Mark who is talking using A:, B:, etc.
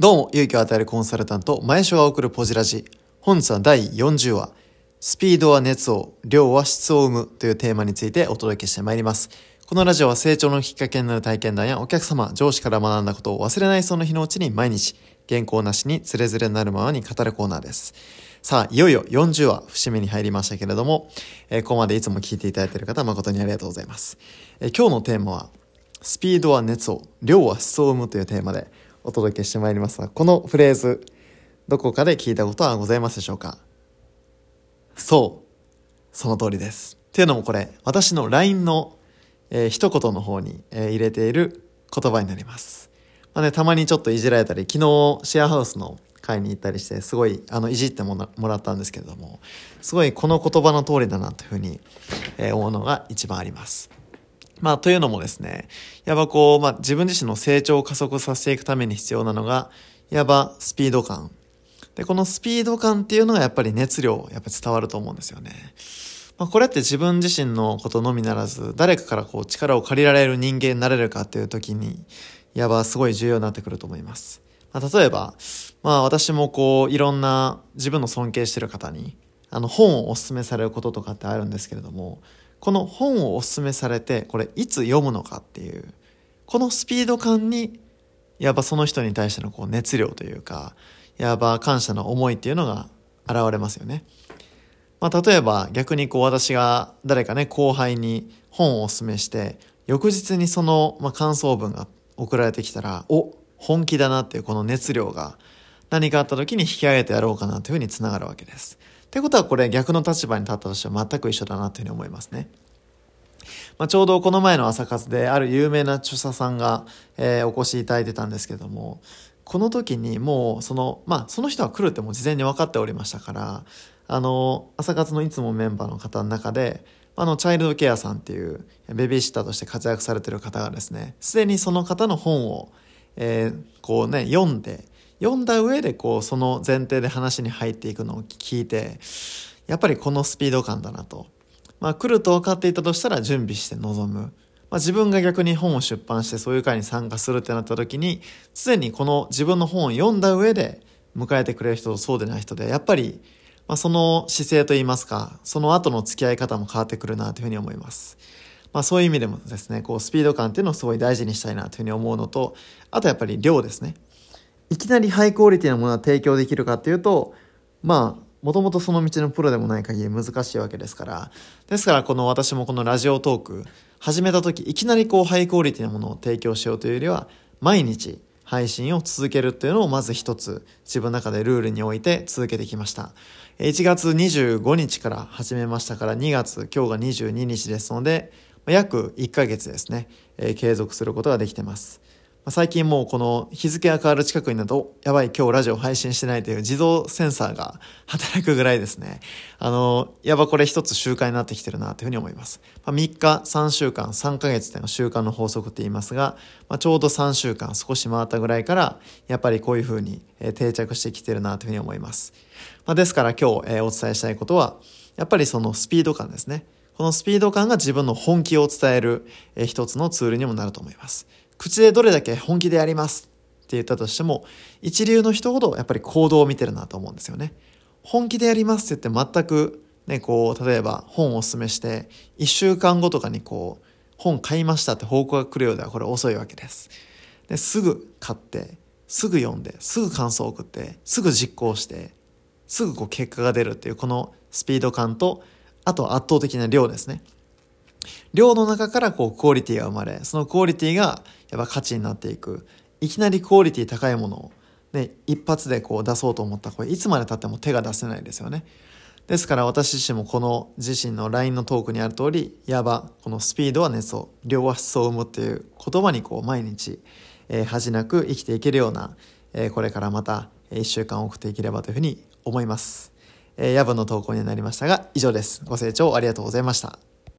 A: どうも、勇気を与えるコンサルタント、前所が送るポジラジ。本日は第40話、スピードは熱を、量は質を生むというテーマについてお届けしてまいります。このラジオは成長のきっかけになる体験談やお客様、上司から学んだことを忘れないその日のうちに毎日、原稿なしにつれづれになるままに語るコーナーです。さあ、いよいよ40話、節目に入りましたけれども、えー、ここまでいつも聞いていただいている方、誠にありがとうございます。えー、今日のテーマは、スピードは熱を、量は質を生むというテーマで、お届けしてまいりますが、このフレーズ、どこかで聞いたことはございますでしょうか？そう。その通りです。っていうのもこれ、私の LINE の、えー、一言の方に、えー、入れている言葉になります。まあね、たまにちょっといじられたり、昨日シェアハウスの会に行ったりして、すごい、あの、いじってもらったんですけれども、すごいこの言葉の通りだなというふうに、えー、思うのが一番あります。まあ、というのもですね、やっぱこう、まあ、自分自身の成長を加速させていくために必要なのが、いわばスピード感。で、このスピード感っていうのがやっぱり熱量、やっぱ伝わると思うんですよね。まあ、これって自分自身のことのみならず、誰かからこう力を借りられる人間になれるかっていう時に、いわばすごい重要になってくると思います。まあ、例えば、まあ私もこう、いろんな自分の尊敬してる方に、あの本をお勧めされることとかってあるんですけれども、この本をお勧めされて、これいつ読むのかっていう、このスピード感に、いわばその人に対してのこう熱量というか、いわば感謝の思いっていうのが現れますよね。まあ、例えば逆にこう私が誰かね、後輩に本をお勧めして、翌日にその、ま、感想文が送られてきたら、お、本気だなっていうこの熱量が何かあった時に引き上げてやろうかなというふうにつながるわけです。ってことはこれ逆の立場に立ったとしては全く一緒だなというふうに思いますね。まあ、ちょうどこの前の朝活である有名な著者さんが、えー、お越しいただいてたんですけども、この時にもうその、まあその人は来るってもう事前に分かっておりましたから、あの、朝活のいつもメンバーの方の中で、あの、チャイルドケアさんっていうベビーシッターとして活躍されてる方がですね、すでにその方の本を、えー、こうね、読んで、読んだ上でこうその前提で話に入っていくのを聞いてやっぱりこのスピード感だなと。まあ来ると分かっていたとしたら準備して臨む。まあ自分が逆に本を出版してそういう会に参加するってなった時にすでにこの自分の本を読んだ上で迎えてくれる人とそうでない人でやっぱりまあその姿勢といいますかその後の付き合い方も変わってくるなというふうに思います。まあそういう意味でもですね、こうスピード感っていうのをすごい大事にしたいなというふうに思うのと、あとやっぱり量ですね。いきなりハイクオリティなものは提供できるかっていうと、まあ、もともとその道のプロでもない限り難しいわけですから。ですからこの私もこのラジオトーク始めた時、いきなりこうハイクオリティなものを提供しようというよりは、毎日配信を続けるっていうのをまず一つ自分の中でルールに置いて続けてきました。1月25日から始めましたから2月、今日が22日ですので、約1ヶ月ですね、えー、継続することができてます。最近もうこの日付が変わる近くになると、やばい今日ラジオ配信してないという自動センサーが 働くぐらいですね。あの、やばこれ一つ習慣になってきてるなというふうに思います。まあ、3日、3週間、3ヶ月での習慣の法則って言いますが、まあ、ちょうど3週間少し回ったぐらいから、やっぱりこういうふうに定着してきてるなというふうに思います。まあ、ですから今日、お伝えしたいことは、やっぱりそのスピード感ですね。このスピード感が自分の本気を伝える、一つのツールにもなると思います。口でどれだけ本気でやりますって言ったとしても、一流の人ほどやっぱり行動を見てるなと思うんですよね。本気でやりますって言って全くね、こう、例えば本をお勧めして、一週間後とかにこう、本買いましたって報告が来るようではこれ遅いわけです。ですぐ買って、すぐ読んで、すぐ感想を送って、すぐ実行して、すぐこう結果が出るっていうこのスピード感と、あと圧倒的な量ですね。量の中からこうクオリティが生まれ、そのクオリティがやっぱ価値になっていく。いきなりクオリティ高いものを、ね、一発でこう出そうと思ったらこれいつまで経っても手が出せないですよね。ですから私自身もこの自身の LINE のトークにある通り、いわばこのスピードは熱を、量は質を生むっていう言葉にこう毎日、えー、恥なく生きていけるような、えー、これからまた一週間送っていければというふうに思います。えー、夜分の投稿になりましたが以上です。ご清聴ありがとうございました。